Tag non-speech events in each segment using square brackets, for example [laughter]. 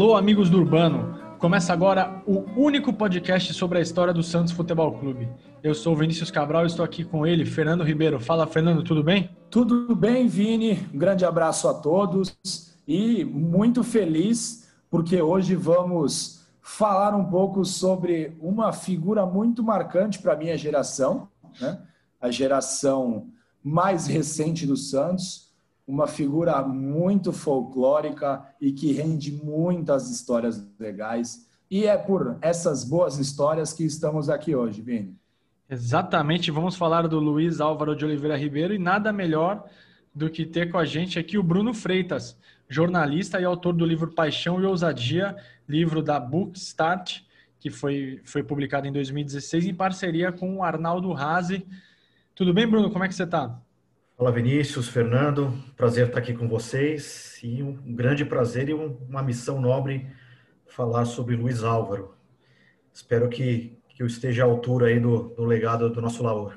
Alô, amigos do Urbano! Começa agora o único podcast sobre a história do Santos Futebol Clube. Eu sou Vinícius Cabral e estou aqui com ele, Fernando Ribeiro. Fala, Fernando, tudo bem? Tudo bem, Vini. Um grande abraço a todos e muito feliz porque hoje vamos falar um pouco sobre uma figura muito marcante para a minha geração, né? a geração mais recente do Santos, uma figura muito folclórica e que rende muitas histórias legais. E é por essas boas histórias que estamos aqui hoje, Vini. Exatamente, vamos falar do Luiz Álvaro de Oliveira Ribeiro e nada melhor do que ter com a gente aqui o Bruno Freitas, jornalista e autor do livro Paixão e Ousadia, livro da Bookstart, que foi, foi publicado em 2016 em parceria com o Arnaldo Razi. Tudo bem, Bruno? Como é que você está? Olá, Vinícius, Fernando, prazer estar aqui com vocês e um grande prazer e uma missão nobre falar sobre Luiz Álvaro. Espero que, que eu esteja à altura aí do, do legado do nosso Laor.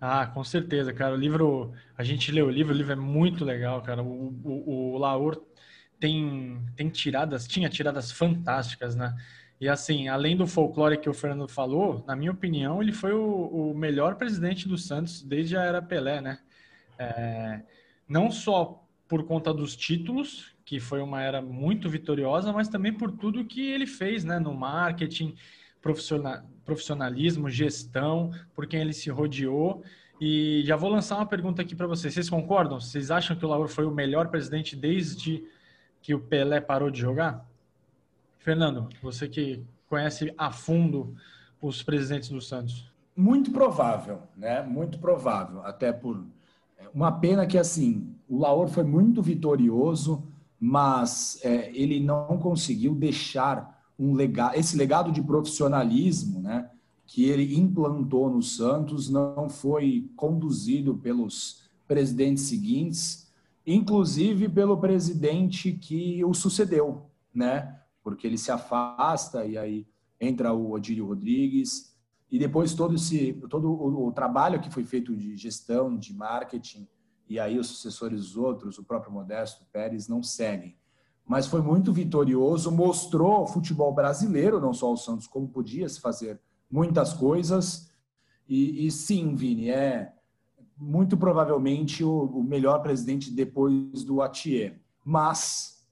Ah, com certeza, cara. O livro, a gente leu o livro, o livro é muito legal, cara. O, o, o tem, tem tiradas, tinha tiradas fantásticas, né? E assim, além do folclore que o Fernando falou, na minha opinião, ele foi o, o melhor presidente do Santos desde a era Pelé, né? É, não só por conta dos títulos, que foi uma era muito vitoriosa, mas também por tudo que ele fez né, no marketing, profissionalismo, gestão, por quem ele se rodeou. E já vou lançar uma pergunta aqui para vocês. Vocês concordam? Vocês acham que o Lauro foi o melhor presidente desde que o Pelé parou de jogar? Fernando, você que conhece a fundo os presidentes do Santos. Muito provável, né? Muito provável, até por uma pena que, assim, o Laor foi muito vitorioso, mas é, ele não conseguiu deixar um legado, esse legado de profissionalismo, né, que ele implantou no Santos, não foi conduzido pelos presidentes seguintes, inclusive pelo presidente que o sucedeu, né, porque ele se afasta e aí entra o Odílio Rodrigues, e depois todo esse todo o, o, trabalho que foi feito de gestão, de marketing, e aí os sucessores os outros, o próprio Modesto Pérez, não seguem. Mas foi muito vitorioso, mostrou o futebol brasileiro, não só o Santos, como podia se fazer muitas coisas. E, e sim, Vini, é muito provavelmente o, o melhor presidente depois do Atier. Mas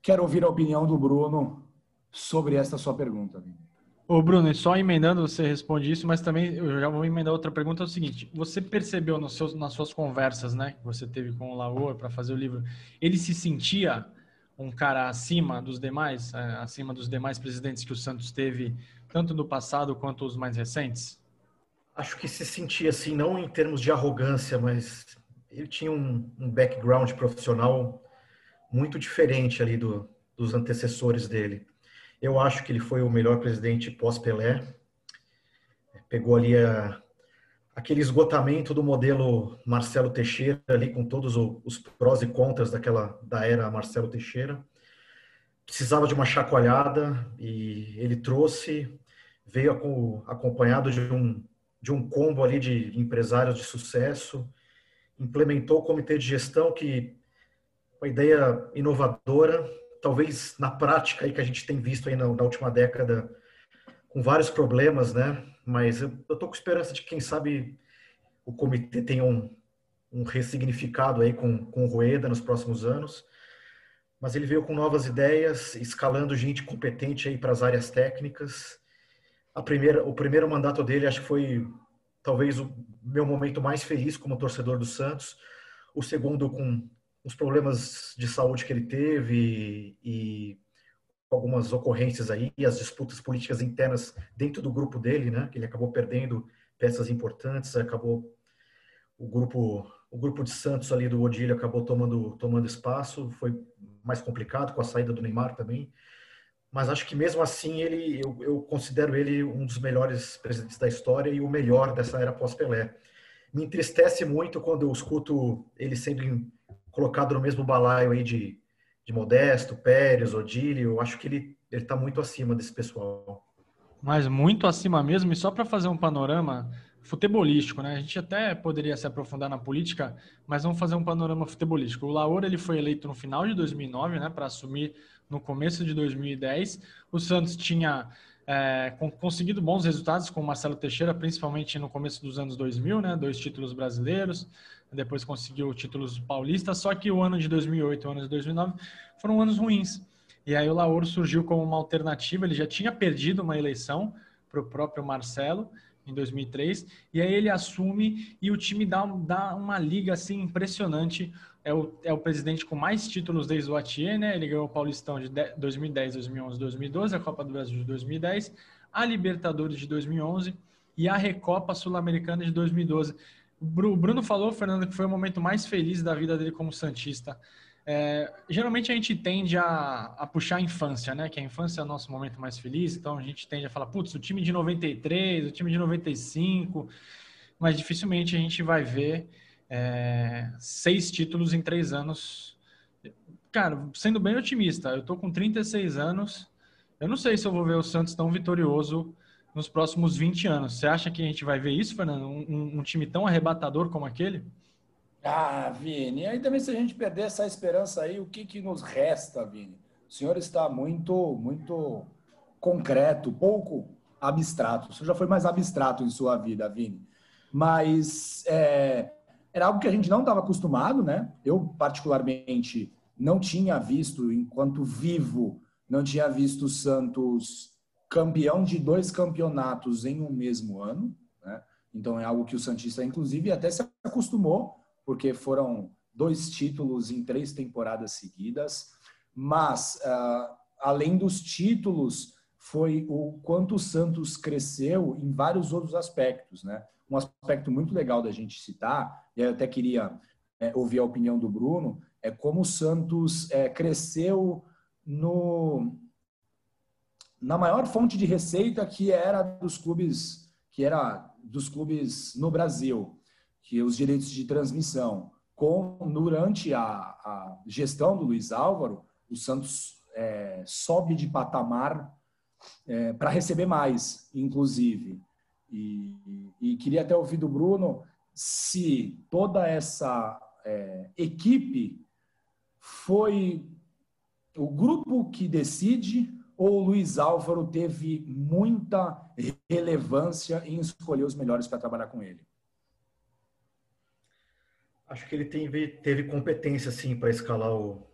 quero ouvir a opinião do Bruno sobre esta sua pergunta, Vini. Ô Bruno, só emendando, você responde isso, mas também eu já vou emendar outra pergunta, é o seguinte, você percebeu nas suas conversas, né, que você teve com o Laor para fazer o livro, ele se sentia um cara acima dos demais, acima dos demais presidentes que o Santos teve, tanto no passado quanto os mais recentes? Acho que se sentia assim, não em termos de arrogância, mas ele tinha um, um background profissional muito diferente ali do, dos antecessores dele. Eu acho que ele foi o melhor presidente pós-Pelé. Pegou ali a, aquele esgotamento do modelo Marcelo Teixeira, ali com todos os prós e contras daquela da era Marcelo Teixeira. Precisava de uma chacoalhada e ele trouxe, veio acompanhado de um, de um combo ali de empresários de sucesso, implementou o comitê de gestão que uma ideia inovadora, talvez na prática aí que a gente tem visto aí na, na última década, com vários problemas, né? Mas eu, tô com esperança de que, quem sabe, o comitê tenha um, um ressignificado aí com, com o Rueda nos próximos anos. Mas ele veio com novas ideias, escalando gente competente aí para as áreas técnicas. A primeira, o primeiro mandato dele acho que foi talvez o meu momento mais feliz como torcedor do Santos. O segundo com os problemas de saúde que ele teve e algumas ocorrências aí, as disputas políticas internas dentro do grupo dele, né? Ele acabou perdendo peças importantes, acabou o grupo o grupo de Santos ali do Odílio acabou tomando tomando espaço, foi mais complicado com a saída do Neymar também. Mas acho que mesmo assim ele eu, eu considero ele um dos melhores presidentes da história e o melhor dessa era pós-Pelé. Me entristece muito quando eu escuto ele sendo colocado no mesmo balaio aí de, de Modesto, Pérez, Odílio, acho que ele está muito acima desse pessoal. Mas muito acima mesmo, e só para fazer um panorama, futebolístico, né? A gente até poderia se aprofundar na política, mas vamos fazer um panorama futebolístico. O Laura ele foi eleito no final de 2009, né, para assumir no começo de 2010. O Santos tinha é, conseguido bons resultados com o Marcelo Teixeira, principalmente no começo dos anos 2000, né? Dois títulos brasileiros, depois conseguiu títulos paulistas. Só que o ano de 2008 e o ano de 2009 foram anos ruins. E aí o Lauro surgiu como uma alternativa. Ele já tinha perdido uma eleição para o próprio Marcelo em 2003, e aí ele assume e o time dá, dá uma liga assim impressionante. É o, é o presidente com mais títulos desde o Atier, né? Ele ganhou o Paulistão de 2010, 2011, 2012, a Copa do Brasil de 2010, a Libertadores de 2011 e a Recopa Sul-Americana de 2012. O Bruno falou, Fernando, que foi o momento mais feliz da vida dele como Santista. É, geralmente a gente tende a, a, puxar a infância, né? Que a infância é o nosso momento mais feliz, então a gente tende a falar, putz, o time de 93, o time de 95, mas dificilmente a gente vai ver é, seis títulos em três anos. Cara, sendo bem otimista, eu tô com 36 anos, eu não sei se eu vou ver o Santos tão vitorioso nos próximos 20 anos. Você acha que a gente vai ver isso, Fernando? Um, um time tão arrebatador como aquele? Ah, Vini, aí também se a gente perder essa esperança aí, o que, que nos resta, Vini? O senhor está muito, muito concreto, pouco abstrato. O senhor já foi mais abstrato em sua vida, Vini. Mas é, era algo que a gente não estava acostumado, né? Eu, particularmente, não tinha visto, enquanto vivo, não tinha visto o Santos campeão de dois campeonatos em um mesmo ano. Né? Então é algo que o Santista, inclusive, até se acostumou porque foram dois títulos em três temporadas seguidas. Mas, uh, além dos títulos, foi o quanto o Santos cresceu em vários outros aspectos. Né? Um aspecto muito legal da gente citar, e eu até queria é, ouvir a opinião do Bruno, é como o Santos é, cresceu no, na maior fonte de receita que era dos clubes que era dos clubes no Brasil que os direitos de transmissão, com durante a, a gestão do Luiz Álvaro, o Santos é, sobe de patamar é, para receber mais, inclusive. E, e, queria até ouvir do Bruno se toda essa é, equipe foi o grupo que decide ou o Luiz Álvaro teve muita relevância em escolher os melhores para trabalhar com ele? Acho que ele teve, teve competência, assim, para escalar o,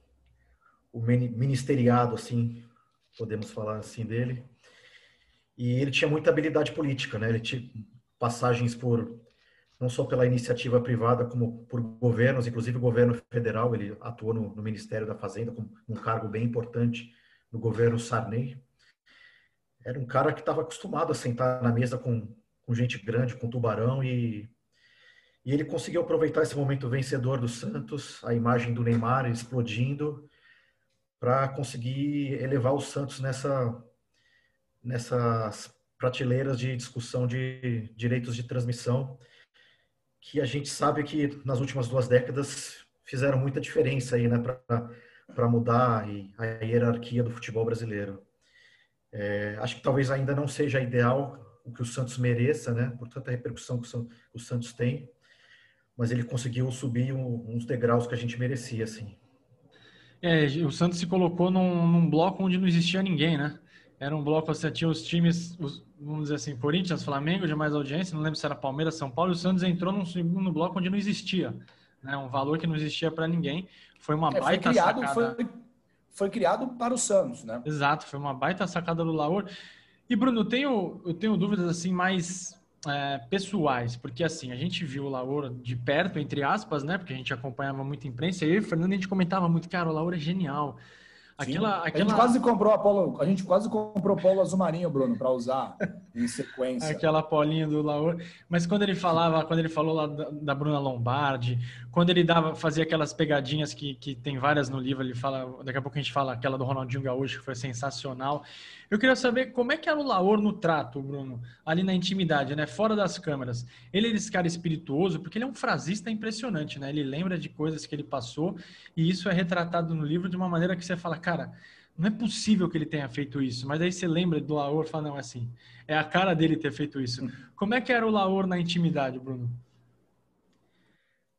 o ministeriado, assim, podemos falar assim dele. E ele tinha muita habilidade política, né? Ele tinha passagens por não só pela iniciativa privada, como por governos, inclusive o governo federal. Ele atuou no, no Ministério da Fazenda com um cargo bem importante no governo Sarney. Era um cara que estava acostumado a sentar na mesa com, com gente grande, com tubarão e e ele conseguiu aproveitar esse momento vencedor do Santos, a imagem do Neymar explodindo, para conseguir elevar o Santos nessa, nessas prateleiras de discussão de direitos de transmissão, que a gente sabe que nas últimas duas décadas fizeram muita diferença aí, né, para mudar a hierarquia do futebol brasileiro. É, acho que talvez ainda não seja ideal o que o Santos mereça, né, por tanta repercussão que o Santos tem, mas ele conseguiu subir uns degraus que a gente merecia, assim. É, o Santos se colocou num, num bloco onde não existia ninguém, né? Era um bloco, você tinha os times, os, vamos dizer assim, Corinthians, Flamengo, de mais audiência, não lembro se era Palmeiras, São Paulo, e o Santos entrou num segundo bloco onde não existia, né? Um valor que não existia para ninguém. Foi uma é, baita foi criado, sacada. Foi, foi, criado para o Santos, né? Exato, foi uma baita sacada do Laor. E Bruno, eu tenho, eu tenho dúvidas assim mais é, pessoais, porque assim, a gente viu o Laura de perto, entre aspas, né? Porque a gente acompanhava muito a imprensa, e eu e o Fernando a gente comentava muito, cara, o Laura é genial. Aquela, aquela... A gente quase comprou a polo, a gente quase comprou polo azul marinho, Bruno, para usar em sequência. [laughs] Aquela polinha do Laor. Mas quando ele falava, quando ele falou lá da, da, Bruna Lombardi, quando ele dava, fazia aquelas pegadinhas que, que tem várias no livro, ele fala, daqui a pouco a gente fala aquela do Ronaldinho Gaúcho, que foi sensacional. Eu queria saber como é que era o Laor no trato, Bruno, ali na intimidade, né? Fora das câmeras. Ele é esse cara espirituoso, porque ele é um frasista impressionante, né? Ele lembra de coisas que ele passou e isso é retratado no livro de uma maneira que você fala, cara, não é possível que ele tenha feito isso. Mas aí você lembra do Laor e fala, não, é assim, é a cara dele ter feito isso. Hum. Como é que era o Laor na intimidade, Bruno?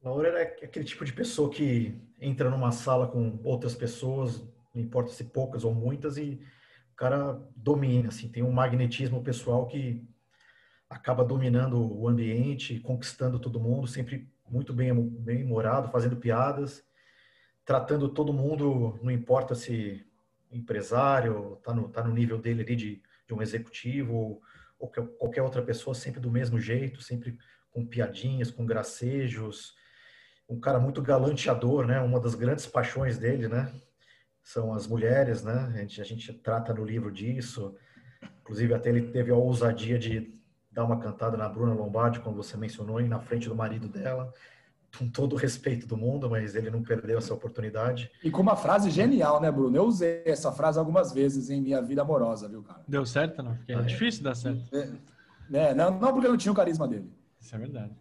Laor era aquele tipo de pessoa que entra numa sala com outras pessoas, não importa se poucas ou muitas, e o cara domina, assim, tem um magnetismo pessoal que acaba dominando o ambiente, conquistando todo mundo, sempre muito bem, bem humorado, fazendo piadas, tratando todo mundo, não importa se empresário, tá no, tá no nível dele ali de, de um executivo ou qualquer outra pessoa, sempre do mesmo jeito, sempre com piadinhas, com gracejos, um cara muito galanteador, né? Uma das grandes paixões dele, né? São as mulheres, né? A gente, a gente trata no livro disso. Inclusive, até ele teve a ousadia de dar uma cantada na Bruna Lombardi, como você mencionou, e na frente do marido dela com todo o respeito do mundo, mas ele não perdeu essa oportunidade. E com uma frase genial, né, Bruno? Eu usei essa frase algumas vezes em minha vida amorosa, viu, cara? Deu certo, não? Porque é, é difícil dar certo. É, é, não, não porque eu não tinha o carisma dele. Isso é verdade.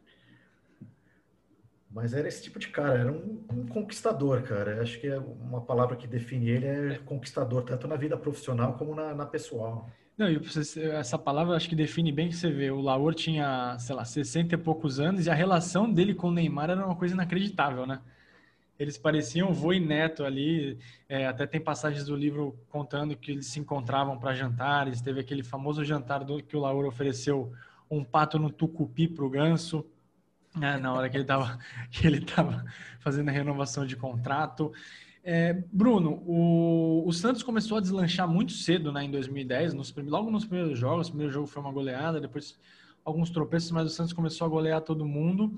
Mas era esse tipo de cara, era um, um conquistador, cara. Acho que é uma palavra que define ele é conquistador, tanto na vida profissional como na, na pessoal. Não, e essa palavra acho que define bem que você vê. O Laor tinha, sei lá, 60 e poucos anos e a relação dele com o Neymar era uma coisa inacreditável, né? Eles pareciam vô e neto ali. É, até tem passagens do livro contando que eles se encontravam para jantares. Teve aquele famoso jantar do, que o Laor ofereceu um pato no tucupi para o ganso. Né, na hora que ele estava [laughs] que ele tava fazendo a renovação de contrato. É, Bruno, o, o, Santos começou a deslanchar muito cedo né, em 2010, nos, logo nos primeiros jogos. O primeiro jogo foi uma goleada, depois alguns tropeços, mas o Santos começou a golear todo mundo.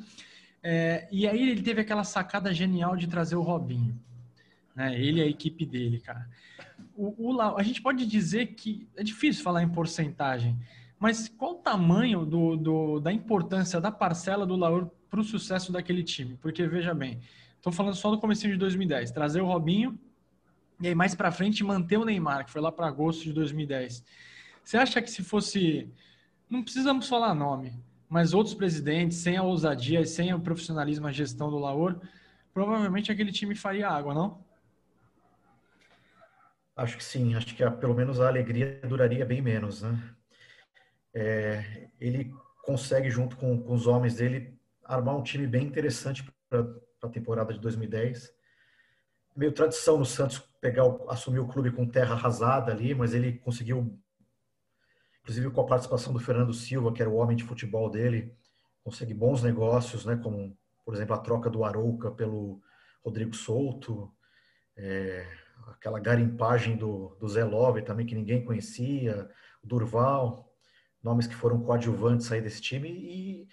É, e aí ele teve aquela sacada genial de trazer o Robinho. Né, ele e a equipe dele, cara. O, o, a gente pode dizer que é difícil falar em porcentagem, mas qual o tamanho do, do da importância da parcela do Laur para o sucesso daquele time? Porque, veja bem, Estou falando só do começo de 2010. Trazer o Robinho e aí mais para frente manter o Neymar, que foi lá para agosto de 2010. Você acha que se fosse, não precisamos falar nome, mas outros presidentes, sem a ousadia e sem o profissionalismo, a gestão do Laor, provavelmente aquele time faria água, não? Acho que sim. Acho que pelo menos a alegria duraria bem menos, né? É, ele consegue, junto com, com os homens dele, armar um time bem interessante para a temporada de 2010. Meio tradição no Santos pegar assumir o clube com terra arrasada ali, mas ele conseguiu, inclusive com a participação do Fernando Silva, que era o homem de futebol dele, consegue bons negócios, né? Como por exemplo a troca do Arouca pelo Rodrigo Souto, é, aquela garimpagem do, do Zé Love também que ninguém conhecia, o Durval, nomes que foram coadjuvantes aí desse time e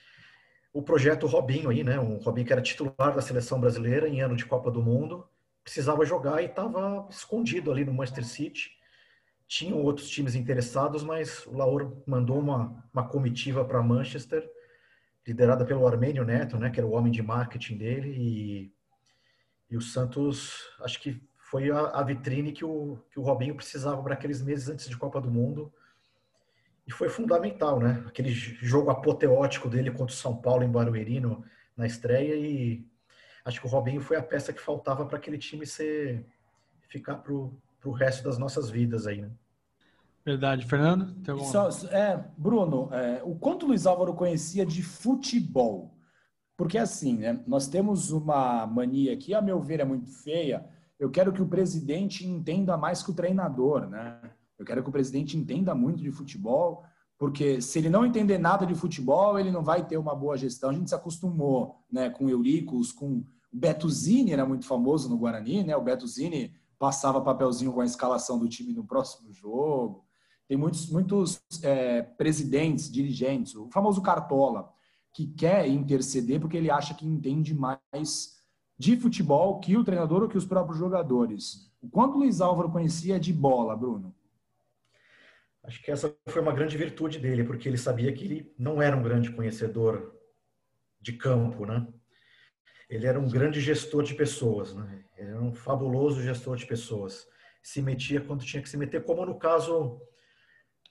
o projeto Robinho aí, né? Um Robinho que era titular da seleção brasileira em ano de Copa do Mundo, precisava jogar e estava escondido ali no Manchester City. Tinham outros times interessados, mas o Lauro mandou uma, uma comitiva para Manchester, liderada pelo Armênio Neto, né? Que era o homem de marketing dele e, e o Santos, acho que foi a, a vitrine que o, que o Robinho precisava para aqueles meses antes de Copa do Mundo e foi fundamental, né? Aquele jogo apoteótico dele contra o São Paulo em Barueri no, na estreia e acho que o Robinho foi a peça que faltava para aquele time ser ficar para o resto das nossas vidas aí, né? Verdade, Fernando. Tem alguma... é, Bruno, é, o quanto o Luiz Álvaro conhecia de futebol? Porque assim, né, nós temos uma mania que, a meu ver, é muito feia. Eu quero que o presidente entenda mais que o treinador, né? Eu quero que o presidente entenda muito de futebol, porque se ele não entender nada de futebol, ele não vai ter uma boa gestão. A gente se acostumou né, com Euricos, com o Beto Zini, era muito famoso no Guarani, né? O Beto Zini passava papelzinho com a escalação do time no próximo jogo. Tem muitos, muitos é, presidentes, dirigentes, o famoso Cartola, que quer interceder porque ele acha que entende mais de futebol que o treinador ou que os próprios jogadores. O quanto o Luiz Álvaro conhecia de bola, Bruno? Acho que essa foi uma grande virtude dele, porque ele sabia que ele não era um grande conhecedor de campo, né? Ele era um grande gestor de pessoas, né? Ele era um fabuloso gestor de pessoas. Se metia quando tinha que se meter, como no caso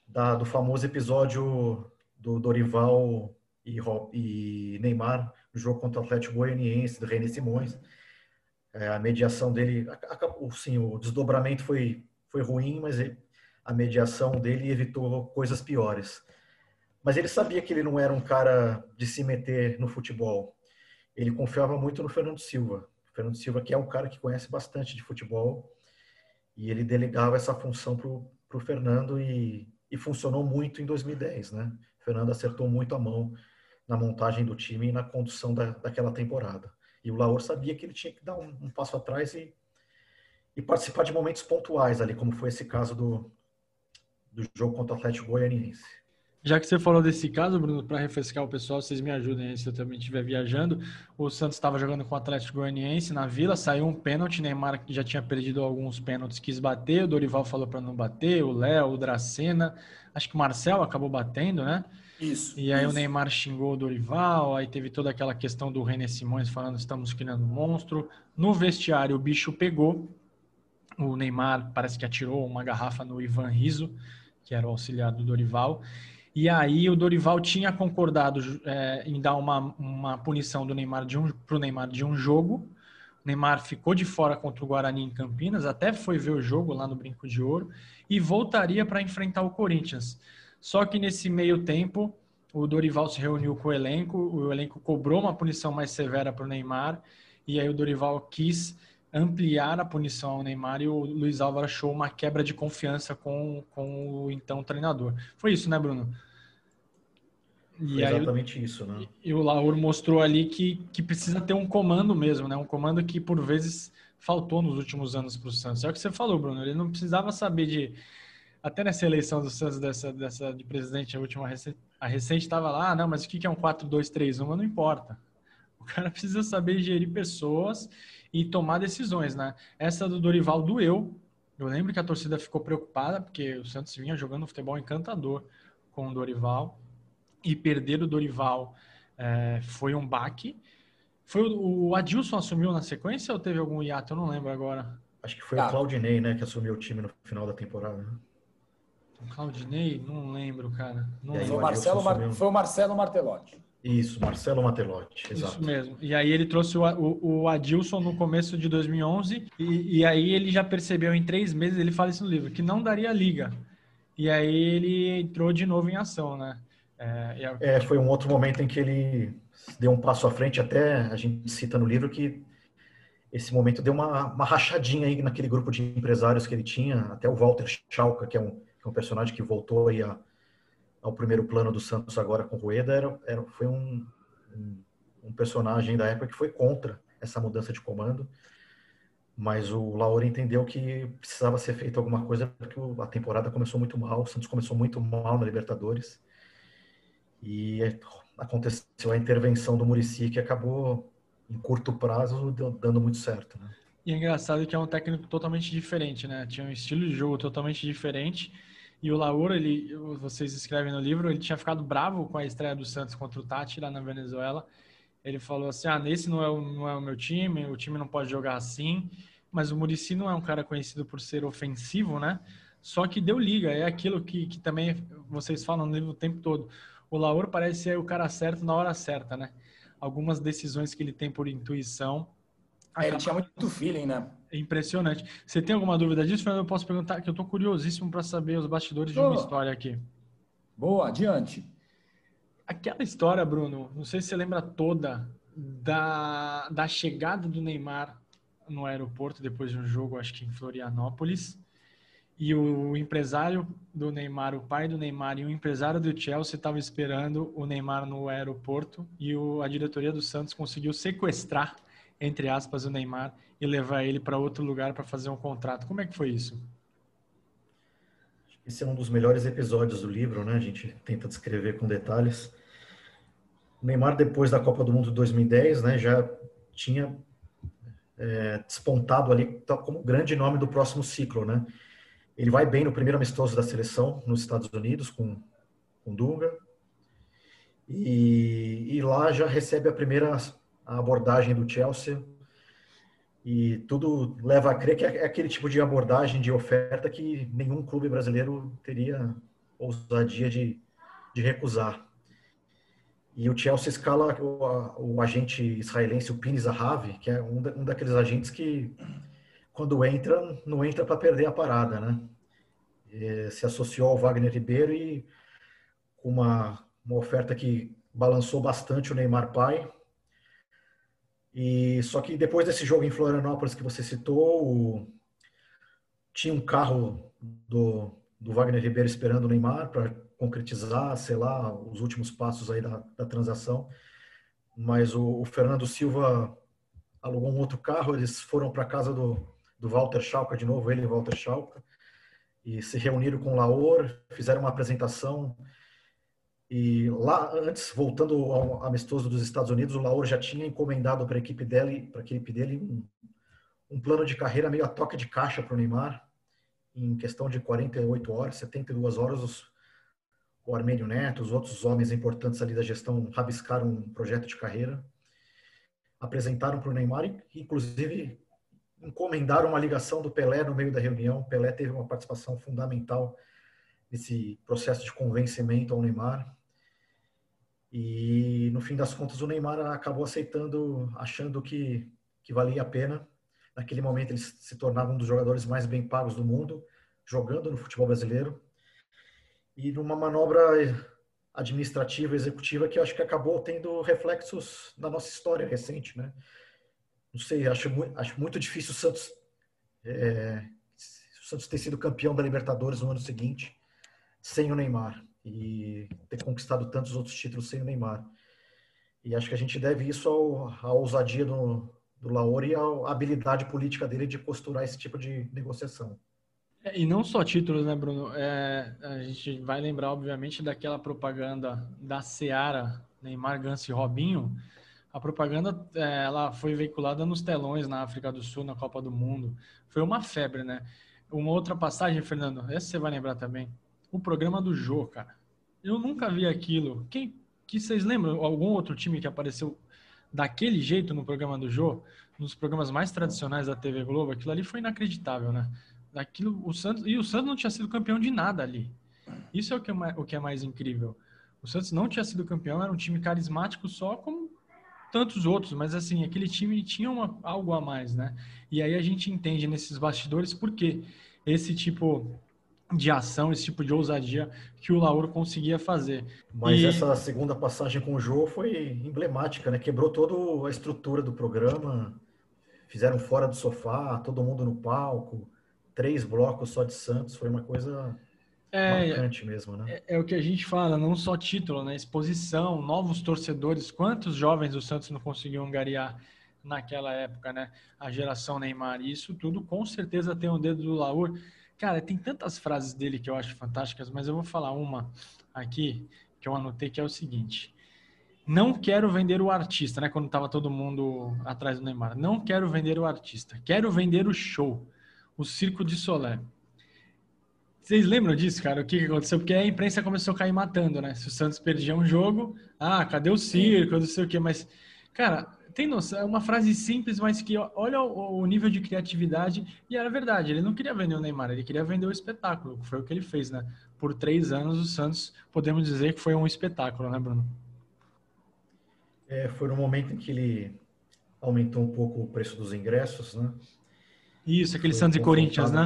da, do famoso episódio do Dorival e, e Neymar no jogo contra o Atlético Goianiense, do René Simões. É, a mediação dele, sim, o desdobramento foi foi ruim, mas ele, a mediação dele evitou coisas piores. Mas ele sabia que ele não era um cara de se meter no futebol. Ele confiava muito no Fernando Silva. O Fernando Silva, que é um cara que conhece bastante de futebol, e ele delegava essa função para o Fernando e, e funcionou muito em 2010, né? O Fernando acertou muito a mão na montagem do time e na condução da, daquela temporada. E o Laor sabia que ele tinha que dar um, um passo atrás e, e, participar de momentos pontuais ali, como foi esse caso do, do jogo contra o Atlético Goianiense. Já que você falou desse caso, Bruno, para refrescar o pessoal, vocês me ajudem aí se eu também estiver viajando. O Santos estava jogando com o Atlético Goianiense na Vila, saiu um pênalti, Neymar já tinha perdido alguns pênaltis, quis bater, o Dorival falou para não bater, o Léo, o Dracena, acho que o Marcel acabou batendo, né? Isso. E aí isso. o Neymar xingou o Dorival, aí teve toda aquela questão do René Simões falando estamos criando um monstro. No vestiário o bicho pegou, o Neymar parece que atirou uma garrafa no Ivan Riso, que era o auxiliar do Dorival, e aí o Dorival tinha concordado é, em dar uma, uma punição do Neymar de um, para o Neymar de um jogo. O Neymar ficou de fora contra o Guarani em Campinas, até foi ver o jogo lá no Brinco de Ouro e voltaria para enfrentar o Corinthians. Só que nesse meio tempo, o Dorival se reuniu com o elenco, o elenco cobrou uma punição mais severa para o Neymar e aí o Dorival quis ampliar a punição ao Neymar e o Luiz Álvaro achou uma quebra de confiança com, com o então treinador. Foi isso, né, Bruno? E exatamente aí, isso, né? E o Lauro mostrou ali que, que precisa ter um comando mesmo, né? Um comando que por vezes faltou nos últimos anos para o Santos. É o que você falou, Bruno. Ele não precisava saber de até nessa eleição do Santos dessa, dessa de presidente, a última a recente estava lá, ah, não, mas o que é um 4-2-3-1? Não importa. O cara precisa saber gerir pessoas e tomar decisões, né? Essa do Dorival doeu. Eu lembro que a torcida ficou preocupada porque o Santos vinha jogando um futebol encantador com o Dorival e perder o Dorival é, foi um baque. Foi o, o, Adilson assumiu na sequência ou teve algum hiato? Eu não lembro agora. Acho que foi ah. o Claudinei, né, que assumiu o time no final da temporada. Né? O Claudinei? Não lembro, cara. Não lembro. Foi, o Marcelo, Mar... foi o Marcelo Martelotti. Isso, Marcelo Matelotti, exato. Isso mesmo. E aí ele trouxe o, o, o Adilson no começo de 2011 e, e, aí ele já percebeu em três meses, ele fala isso no livro, que não daria liga. E aí ele entrou de novo em ação, né? É, é, foi um outro momento em que ele deu um passo à frente, até a gente cita no livro que esse momento deu uma, uma rachadinha aí naquele grupo de empresários que ele tinha, até o Walter Schalka, que é um, que é um personagem que voltou aí a, ao primeiro plano do Santos agora com Rueda, era, era, foi um, um, um, personagem da época que foi contra essa mudança de comando, mas o Laura entendeu que precisava ser feito alguma coisa porque a temporada começou muito mal, o Santos começou muito mal na Libertadores, e aconteceu a intervenção do Murici que acabou em curto prazo dando muito certo, né? E é engraçado que é um técnico totalmente diferente, né? Tinha um estilo de jogo totalmente diferente. E o Laura, ele, vocês escrevem no livro, ele tinha ficado bravo com a estreia do Santos contra o Tati lá na Venezuela. Ele falou assim: ah, nesse não é, o, não é o meu time, o time não pode jogar assim. Mas o Murici não é um cara conhecido por ser ofensivo, né? Só que deu liga, é aquilo que, que também vocês falam no livro o tempo todo o Lauro parece ser o cara certo na hora certa, né? Algumas decisões que ele tem por intuição. É, ele tinha muito feeling, né? É impressionante. Você tem alguma dúvida disso, Fernando? Eu posso perguntar, que eu estou curiosíssimo para saber os bastidores de uma história aqui. Boa, adiante. Aquela história, Bruno, não sei se você lembra toda, da, da chegada do Neymar no aeroporto depois de um jogo, acho que em Florianópolis, e o empresário do Neymar, o pai do Neymar e o empresário do Chelsea estavam esperando o Neymar no aeroporto e o, a diretoria do Santos conseguiu sequestrar, entre aspas, o Neymar e levar ele para outro lugar para fazer um contrato. Como é que foi isso? Esse é um dos melhores episódios do livro, né? A gente tenta descrever com detalhes. O Neymar, depois da Copa do Mundo de 2010, né, já tinha é, despontado ali como grande nome do próximo ciclo, né? Ele vai bem no primeiro amistoso da seleção nos Estados Unidos com, com Dunga. E, e lá já recebe a primeira abordagem do Chelsea. E tudo leva a crer que é, aquele tipo de abordagem, de oferta que nenhum clube brasileiro teria ousadia de, de recusar. E o Chelsea escala o, o agente israelense, o Pini Zahavi, que é um, da, um daqueles agentes que quando entra, não entra para perder a parada, né? E se associou ao Wagner Ribeiro e com uma, uma oferta que balançou bastante o Neymar pai. E só que depois desse jogo em Florianópolis que você citou, o, tinha um carro do, do Wagner Ribeiro esperando o Neymar para concretizar, sei lá, os últimos passos aí da, da transação. Mas o, o, Fernando Silva alugou um outro carro, eles foram para casa do, do Walter Schalke de novo, ele e Walter Schalke, e se reuniram com o Laor, fizeram uma apresentação. E lá antes, voltando ao amistoso dos Estados Unidos, o Laor já tinha encomendado para a equipe dele, para a equipe dele um, um plano de carreira meio a toque de caixa para o Neymar, em questão de 48 horas, 72 horas, os, o Armênio Neto, os outros homens importantes ali da gestão rabiscaram um projeto de carreira, apresentaram para o Neymar e, inclusive, encomendaram uma ligação do Pelé no meio da reunião. Pelé teve uma participação fundamental nesse processo de convencimento ao Neymar. E, no fim das contas, o Neymar acabou aceitando, achando que, que valia a pena Naquele momento, ele se tornava um dos jogadores mais bem pagos do mundo, jogando no futebol brasileiro. E numa manobra administrativa, executiva, que acho que acabou tendo reflexos na nossa história recente, né? Não sei, acho, acho muito difícil o Santos, é, o Santos ter sido campeão da Libertadores no ano seguinte sem o Neymar e ter conquistado tantos outros títulos sem o Neymar. E acho que a gente deve isso ao, à ousadia do, do Laor e a habilidade política dele de costurar esse tipo de negociação. É, e não só títulos, né, Bruno? É, a gente vai lembrar, obviamente, daquela propaganda da Seara, Neymar, Ganso e Robinho. A propaganda é, ela foi veiculada nos telões na África do Sul, na Copa do Mundo. Foi uma febre, né? Uma outra passagem, Fernando, essa você vai lembrar também. O programa do Jô, cara. Eu nunca vi aquilo. Quem que vocês lembram? Algum outro time que apareceu daquele jeito no programa do Jô, nos programas mais tradicionais da TV Globo, aquilo ali foi inacreditável, né? Daquilo, o Santos, e o Santos não tinha sido campeão de nada ali. Isso é o que é mais, o que é mais incrível. O Santos não tinha sido campeão, era um time carismático só como tantos outros, mas assim, aquele time tinha uma, algo a mais, né? E aí a gente entende nesses bastidores por que esse tipo de ação, esse tipo de ousadia que o Lauro conseguia fazer. Mas e... essa segunda passagem com o Jô foi emblemática, né? Quebrou toda a estrutura do programa, fizeram fora do sofá, todo mundo no palco, três blocos só de Santos, foi uma coisa é, marcante mesmo, né? É, é, o que a gente fala, não só título, né? Exposição, novos torcedores, quantos jovens do Santos não conseguiam angariar naquela época, né? A geração Neymar, isso tudo com certeza tem o um dedo do Lauro Cara, tem tantas frases dele que eu acho fantásticas, mas eu vou falar uma aqui que eu anotei que é o seguinte: Não quero vender o artista, né? Quando tava todo mundo atrás do Neymar. Não quero vender o artista, quero vender o show, o Circo de Solé. Vocês lembram disso, cara? O que, que aconteceu? Porque a imprensa começou a cair matando, né? Se o Santos perdia um jogo, ah, cadê o circo? Não sei o quê. Mas, cara, tem noção, é uma frase simples, mas que olha o, o, nível de criatividade. E era verdade, ele não queria vender o Neymar, ele queria vender o espetáculo, que foi o que ele fez, né? Por três anos, o Santos, podemos dizer que foi um espetáculo, né, Bruno? É, foi no momento em que ele aumentou um pouco o preço dos ingressos, né? Isso, aquele foi Santos e Corinthians, né?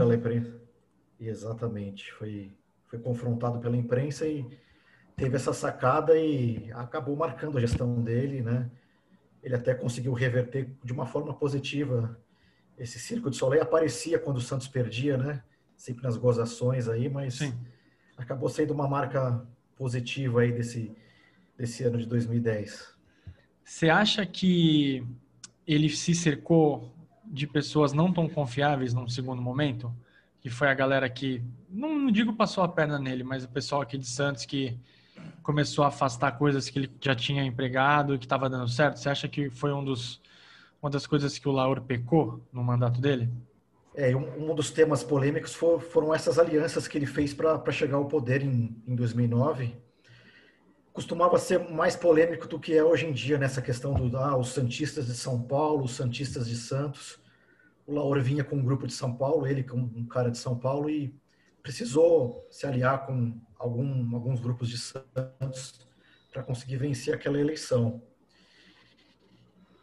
Exatamente, foi, foi confrontado pela imprensa e teve essa sacada e acabou marcando a gestão dele, né? Ele até conseguiu reverter de uma forma positiva esse Circo de Soleil. Aparecia quando o Santos perdia, né? Sempre nas gozações aí, mas Sim. acabou sendo uma marca positiva aí desse, desse ano de 2010. Você acha que ele se cercou de pessoas não tão confiáveis num segundo momento? Que foi a galera que, não digo passou a perna nele, mas o pessoal aqui de Santos que começou a afastar coisas que ele já tinha empregado e que estava dando certo? Você acha que foi um dos, uma das coisas que o Lauro pecou no mandato dele? É, um, um dos temas polêmicos for, foram essas alianças que ele fez para chegar ao poder em, em 2009. Costumava ser mais polêmico do que é hoje em dia nessa questão do ah, os Santistas de São Paulo, os Santistas de Santos. O Lauro vinha com um grupo de São Paulo, ele com um cara de São Paulo, e precisou se aliar com algum, alguns grupos de Santos para conseguir vencer aquela eleição.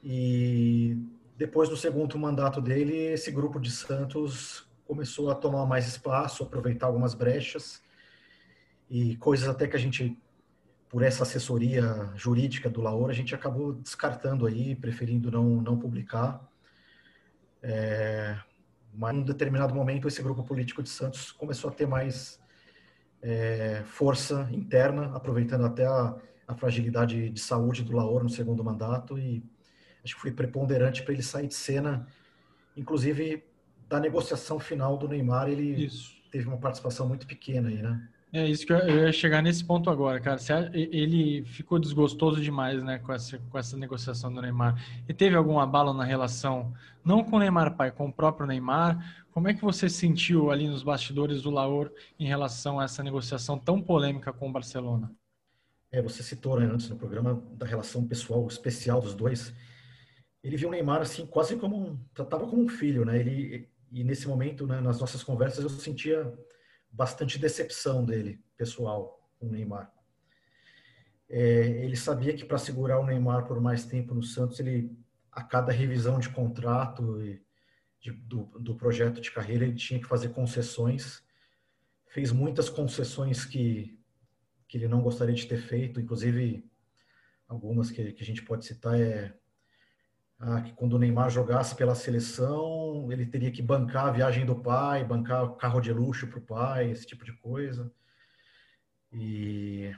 E depois do segundo mandato dele, esse grupo de Santos começou a tomar mais espaço, aproveitar algumas brechas e coisas até que a gente, por essa assessoria jurídica do Laor, a gente acabou descartando aí, preferindo não, não publicar. É, mas em um determinado momento esse grupo político de Santos começou a ter mais é, força interna, aproveitando até a, a, fragilidade de saúde do Laor no segundo mandato e acho que foi preponderante para ele sair de cena, inclusive da negociação final do Neymar, ele Isso. teve uma participação muito pequena aí, né? É isso que eu ia chegar nesse ponto agora, cara. Ele ficou desgostoso demais, né, com essa, com essa negociação do Neymar. E teve algum abalo na relação, não com o Neymar pai, com o próprio Neymar? Como é que você sentiu ali nos bastidores do Laor em relação a essa negociação tão polêmica com o Barcelona? É, você citou né, antes no programa da relação pessoal especial dos dois. Ele viu o Neymar assim quase como um, tratava como um filho, né? Ele e nesse momento, né, nas nossas conversas, eu sentia bastante decepção dele, pessoal, com o Neymar. É, ele sabia que para segurar o Neymar por mais tempo no Santos, ele a cada revisão de contrato e de, do, do projeto de carreira, ele tinha que fazer concessões. Fez muitas concessões que, que ele não gostaria de ter feito, inclusive algumas que, que a gente pode citar é ah, que quando o Neymar jogasse pela seleção, ele teria que bancar a viagem do pai, bancar o carro de luxo para o pai, esse tipo de coisa. E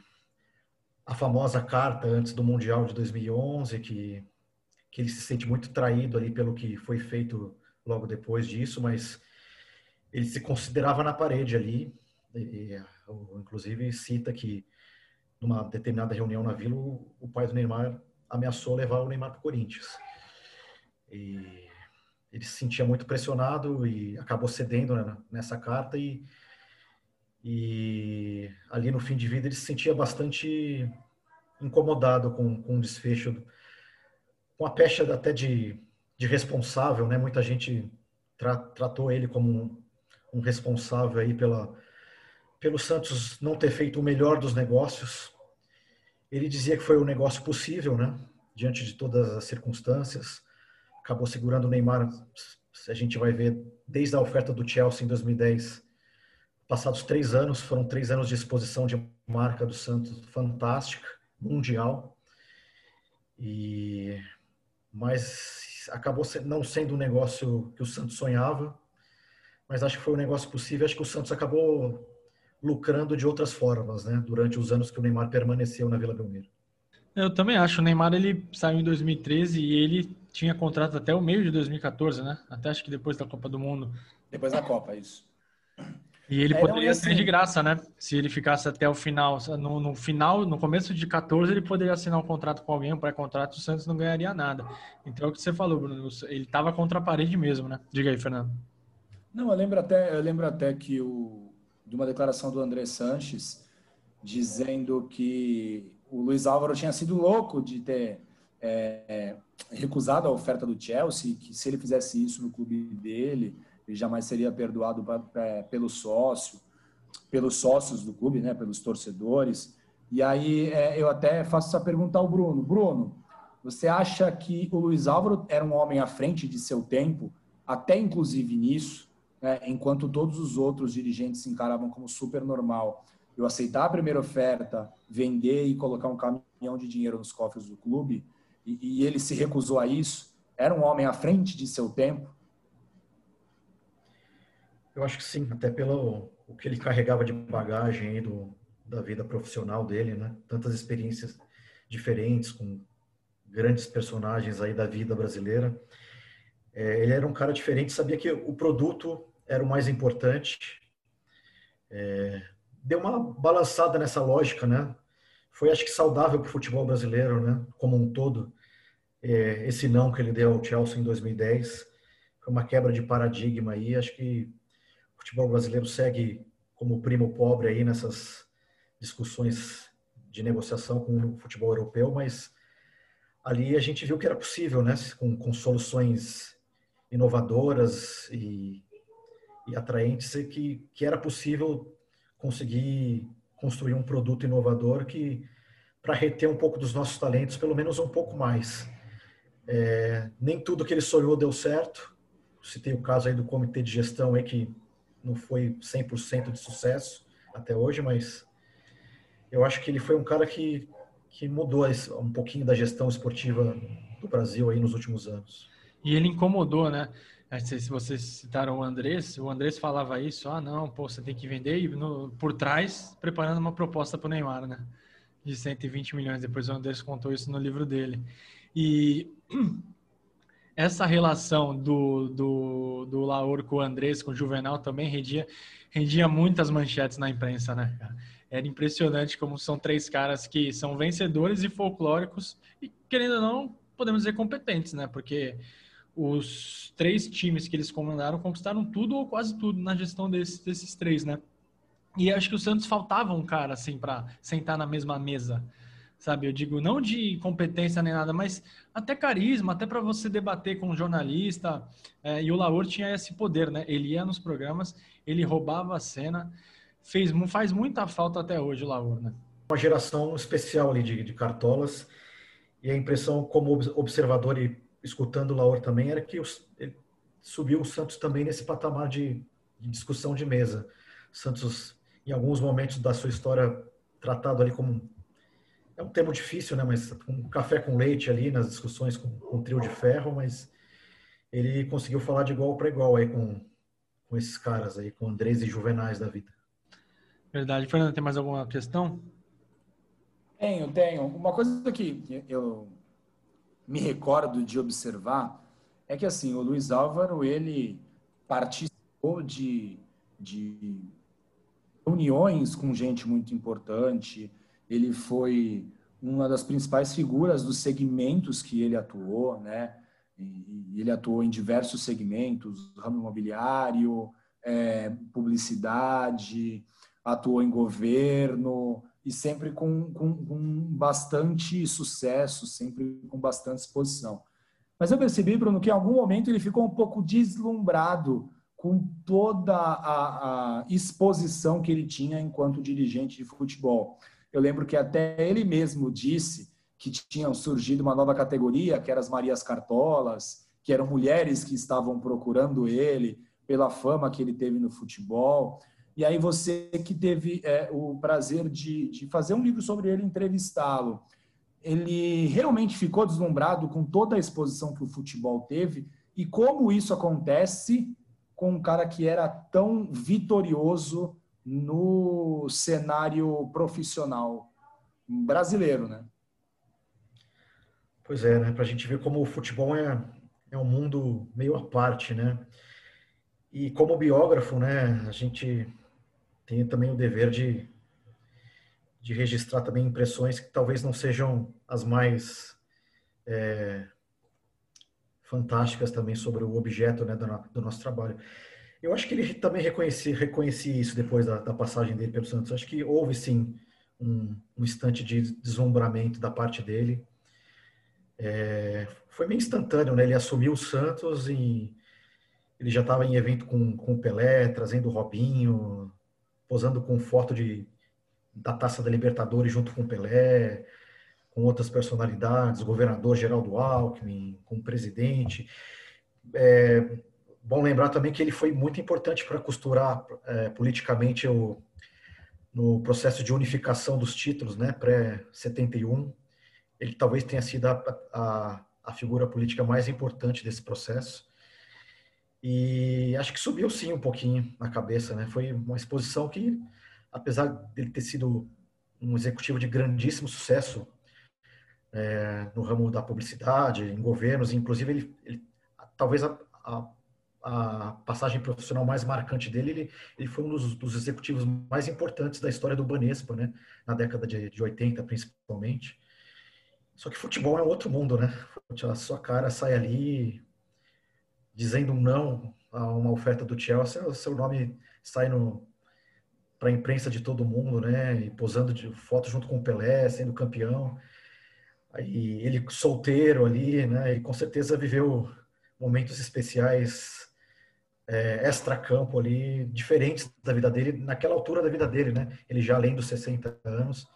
a famosa carta antes do Mundial de 2011, que, que ele se sente muito traído ali pelo que foi feito logo depois disso, mas ele se considerava na parede ali. E, inclusive cita que numa determinada reunião na Vila, o pai do Neymar ameaçou levar o Neymar para o Corinthians. E ele se sentia muito pressionado e acabou cedendo né, nessa carta e, e ali no fim de vida ele se sentia bastante incomodado com, com o desfecho, com a pecha até de, de responsável, né? Muita gente tra, tratou ele como um, um responsável aí pela, pelo Santos não ter feito o melhor dos negócios. Ele dizia que foi o negócio possível, né? Diante de todas as circunstâncias acabou segurando o Neymar. A gente vai ver desde a oferta do Chelsea em 2010, passados três anos, foram três anos de exposição de marca do Santos fantástica, mundial. E mas acabou não sendo um negócio que o Santos sonhava, mas acho que foi um negócio possível. Acho que o Santos acabou lucrando de outras formas, né? Durante os anos que o Neymar permaneceu na Vila Belmiro. Eu também acho. O Neymar ele saiu em 2013 e ele tinha contrato até o meio de 2014, né? Até acho que depois da Copa do Mundo. Depois da Copa, isso. E ele é, poderia ser de graça, né? Se ele ficasse até o final. No, no, final, no começo de 14, ele poderia assinar um contrato com alguém, um pré-contrato, o Santos não ganharia nada. Então é o que você falou, Bruno. Ele estava contra a parede mesmo, né? Diga aí, Fernando. Não, eu lembro até, eu lembro até que o, de uma declaração do André Sanches dizendo que o Luiz Álvaro tinha sido louco de ter é, é, recusado a oferta do Chelsea, que se ele fizesse isso no clube dele, ele jamais seria perdoado pra, pra, pelo sócio, pelos sócios do clube, né, pelos torcedores. E aí é, eu até faço essa pergunta ao Bruno. Bruno, você acha que o Luiz Álvaro era um homem à frente de seu tempo, até inclusive nisso, né, enquanto todos os outros dirigentes se encaravam como super normal? Eu aceitar a primeira oferta, vender e colocar um caminhão de dinheiro nos cofres do clube, e, e ele se recusou a isso? Era um homem à frente de seu tempo? Eu acho que sim, até pelo o que ele carregava de bagagem aí do, da vida profissional dele, né? Tantas experiências diferentes com grandes personagens aí da vida brasileira. É, ele era um cara diferente, sabia que o produto era o mais importante. É, deu uma balançada nessa lógica, né? Foi, acho que, saudável para o futebol brasileiro, né? Como um todo é, esse não que ele deu ao Chelsea em 2010 foi uma quebra de paradigma aí. Acho que o futebol brasileiro segue como primo pobre aí nessas discussões de negociação com o futebol europeu, mas ali a gente viu que era possível, né? Com, com soluções inovadoras e, e atraentes, que, que era possível conseguir construir um produto inovador que para reter um pouco dos nossos talentos, pelo menos um pouco mais. É, nem tudo que ele sonhou deu certo. Citei o caso aí do comitê de gestão aí que não foi 100% de sucesso até hoje, mas eu acho que ele foi um cara que, que mudou um pouquinho da gestão esportiva do Brasil aí nos últimos anos. E ele incomodou, né? Se vocês citaram o Andrés, o Andrés falava isso, ah, não, pô, você tem que vender e no, por trás preparando uma proposta para o Neymar, né? De 120 milhões. Depois o Andrés contou isso no livro dele. E essa relação do, do, do Laor com o Andrés, com o Juvenal, também rendia, rendia muitas manchetes na imprensa, né? Era impressionante como são três caras que são vencedores e folclóricos e, querendo ou não, podemos dizer competentes, né? Porque os três times que eles comandaram conquistaram tudo ou quase tudo na gestão desses, desses três, né? E acho que o Santos faltava um cara assim para sentar na mesma mesa, sabe? Eu digo não de competência nem nada, mas até carisma, até para você debater com um jornalista. É, e o Laur tinha esse poder, né? Ele ia nos programas, ele roubava a cena, fez faz muita falta até hoje o Laur, né? Uma geração especial ali de, de cartolas e a impressão como observador e escutando o Laor também, era que os, subiu o Santos também nesse patamar de, de, discussão de mesa. Santos, em alguns momentos da sua história, tratado ali como é um termo difícil, né? Mas um café com leite ali nas discussões com, com o trio de ferro, mas ele conseguiu falar de igual para igual aí com, com esses caras aí, com Andrés e Juvenais da vida. Verdade. Fernando, tem mais alguma questão? Tenho, tenho. Uma coisa que eu me recordo de observar é que assim o Luiz Álvaro ele participou de, de reuniões com gente muito importante. Ele foi uma das principais figuras dos segmentos que ele atuou, né? Ele atuou em diversos segmentos, ramo imobiliário, é, publicidade, atuou em governo, e sempre com, com, com, bastante sucesso, sempre com bastante exposição. Mas eu percebi, Bruno, que em algum momento ele ficou um pouco deslumbrado com toda a, a exposição que ele tinha enquanto dirigente de futebol. Eu lembro que até ele mesmo disse que tinha surgido uma nova categoria, que eram as Marias Cartolas, que eram mulheres que estavam procurando ele pela fama que ele teve no futebol. E aí você que teve é, o prazer de, de fazer um livro sobre ele, entrevistá-lo, ele realmente ficou deslumbrado com toda a exposição que o futebol teve e como isso acontece com um cara que era tão vitorioso no cenário profissional brasileiro, né? Pois é, né? Para a gente ver como o futebol é, é um mundo meio à parte, né? E como biógrafo, né? A gente tenho também o dever de, de registrar também impressões que talvez não sejam as mais é, fantásticas também sobre o objeto né, do, do, nosso trabalho. Eu acho que ele também reconhecia, reconhecia isso depois da, da passagem dele pelo Santos. Acho que houve sim um, um instante de deslumbramento da parte dele. É, foi meio instantâneo, né? Ele assumiu o Santos e ele já estava em evento com, com o Pelé, trazendo o Robinho, posando com foto de, da Taça da Libertadores junto com Pelé, com outras personalidades, governador Geraldo Alckmin, com o presidente. É, bom lembrar também que ele foi muito importante para costurar é, politicamente o, no processo de unificação dos títulos, né, pré-71. Ele talvez tenha sido a, a, a figura política mais importante desse processo. E acho que subiu sim um pouquinho na cabeça, né? Foi uma exposição que, apesar dele ter sido um executivo de grandíssimo sucesso é, no ramo da publicidade, em governos, inclusive ele, ele talvez a, a, a, passagem profissional mais marcante dele, ele, ele foi um dos, dos, executivos mais importantes da história do Banespa, né? Na década de, de 80, principalmente. Só que futebol é outro mundo, né? A sua cara sai ali, dizendo não a uma oferta do Chelsea, o seu nome sai para a imprensa de todo mundo, né? E posando de foto junto com o Pelé, sendo campeão. Aí ele solteiro ali, né? E com certeza viveu momentos especiais é, extra-campo ali, diferentes da vida dele, naquela altura da vida dele, né? Ele já além dos 60 anos,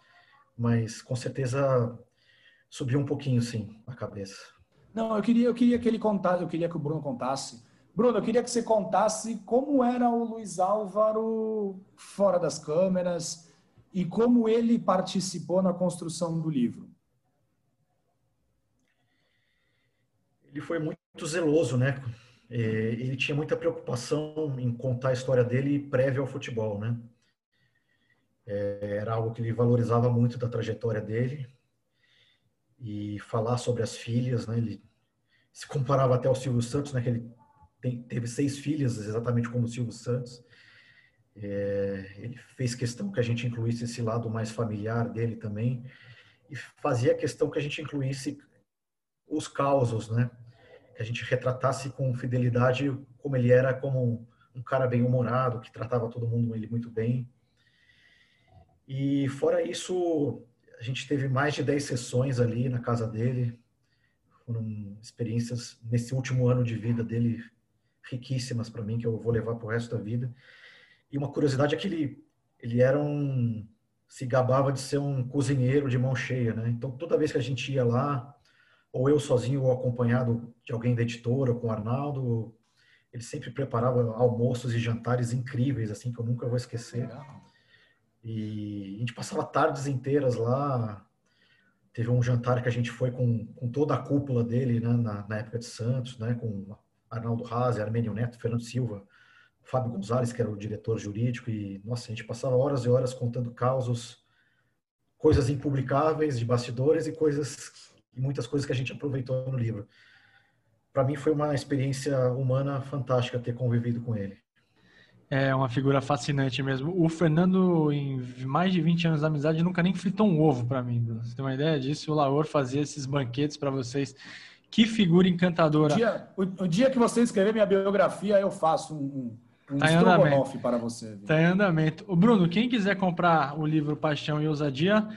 mas com certeza subiu um pouquinho, sim, a cabeça. Não, eu queria, eu queria que ele contasse, eu queria que o Bruno contasse. Bruno, eu queria que você contasse como era o Luiz Álvaro fora das câmeras e como ele participou na construção do livro. Ele foi muito zeloso, né? É, ele tinha muita preocupação em contar a história dele prévia ao futebol, né? É, era algo que ele valorizava muito da trajetória dele e falar sobre as filhas, né? Ele se comparava até ao Silvio Santos, né? Que ele tem, teve seis filhas, exatamente como o Silvio Santos. É, ele fez questão que a gente incluísse esse lado mais familiar dele também e fazia questão que a gente incluísse os causos, né? Que a gente retratasse com fidelidade como ele era como um, um cara bem humorado, que tratava todo mundo ele muito bem. E fora isso, a gente teve mais de 10 sessões ali na casa dele. Foram experiências nesse último ano de vida dele riquíssimas para mim, que eu vou levar para o resto da vida. E uma curiosidade é que ele, ele era um. se gabava de ser um cozinheiro de mão cheia, né? Então toda vez que a gente ia lá, ou eu sozinho ou acompanhado de alguém da editora, com o Arnaldo, ele sempre preparava almoços e jantares incríveis, assim, que eu nunca vou esquecer. Legal. E a gente passava tardes inteiras lá. Teve um jantar que a gente foi com, com toda a cúpula dele, né, na, na época de Santos, né, com Arnaldo Razi, Armênio Neto, Fernando Silva, Fábio Gonzalez, que era o diretor jurídico, e, nossa, a gente passava horas e horas contando causos, coisas impublicáveis de bastidores e coisas, e muitas coisas que a gente aproveitou no livro. Para mim foi uma experiência humana fantástica ter convivido com ele. É uma figura fascinante mesmo. O Fernando, em mais de 20 anos de amizade, nunca nem fritou um ovo para mim, Bruno. Você tem uma ideia disso? O Laor fazia esses banquetes para vocês. Que figura encantadora. O dia, o, o dia, que você escrever minha biografia, eu faço um, um, um tá para você. Está em andamento. O Bruno, quem quiser comprar o livro Paixão e Ousadia,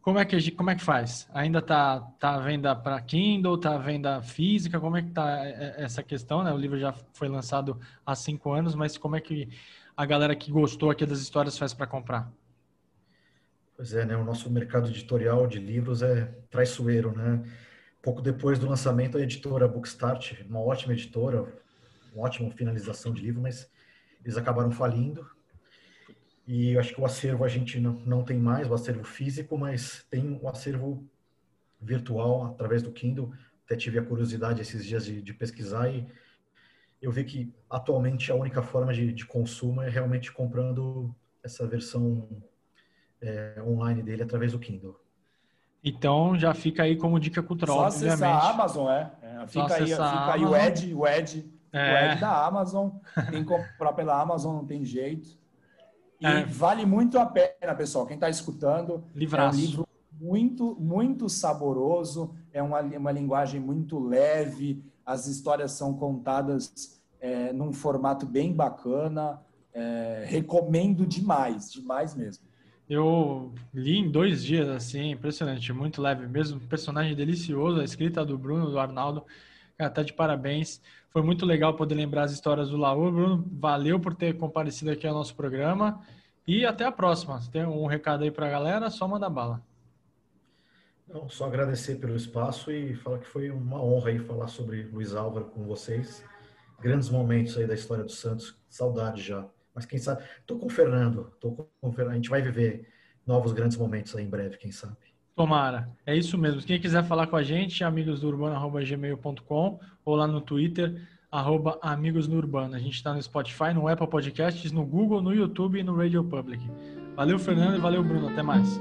como é que, como é que faz? Ainda está tá à venda para Kindle, está à venda física? Como é que está é, é, essa questão? Né? O livro já foi lançado há cinco anos, mas como é que a galera que gostou aqui das histórias faz para comprar? Pois é, né? O nosso mercado editorial de livros é traiçoeiro, né? Pouco depois do lançamento, a editora Bookstart, uma ótima editora, uma ótima finalização de livro, mas eles acabaram falindo e eu acho que o acervo a gente não, não tem mais, o acervo físico, mas tem o acervo virtual através do Kindle. Até tive a curiosidade esses dias de, de pesquisar e eu vi que atualmente a única forma de, de consumo é realmente comprando essa versão é, online dele através do Kindle. então já fica aí como dica cultural, Só acessar obviamente. a Amazon, é. é fica aí, fica aí o Ed, o Ed, é. o Ed da Amazon. Tem que comprar pela Amazon, não tem jeito. E é. vale muito a pena, pessoal. Quem está escutando, Livraço. é um livro muito, muito saboroso, é uma, uma linguagem muito leve, as histórias são contadas é, num formato bem bacana. É, recomendo demais, demais mesmo. Eu li em dois dias, assim, impressionante, muito leve mesmo. Personagem delicioso, a escrita do Bruno, do Arnaldo, cara, tá de parabéns. Foi muito legal poder lembrar as histórias do Laú. Bruno, valeu por ter comparecido aqui ao nosso programa. E até a próxima. Se tem um recado aí para a galera, só manda bala. Não, só agradecer pelo espaço e falar que foi uma honra aí falar sobre Luiz Álvaro com vocês. Grandes momentos aí da história do Santos. Saudade já. Mas quem sabe. Estou com o Fernando. Tô com o Fernando. A gente vai viver novos grandes momentos aí em breve, quem sabe. Tomara. É isso mesmo. Quem quiser falar com a gente, amigos do urbano.gmail.com ou lá no Twitter, arroba amigos no urbano. A gente está no Spotify, no Apple Podcasts, no Google, no YouTube e no Radio Public. Valeu, Fernando, e valeu, Bruno. Até mais.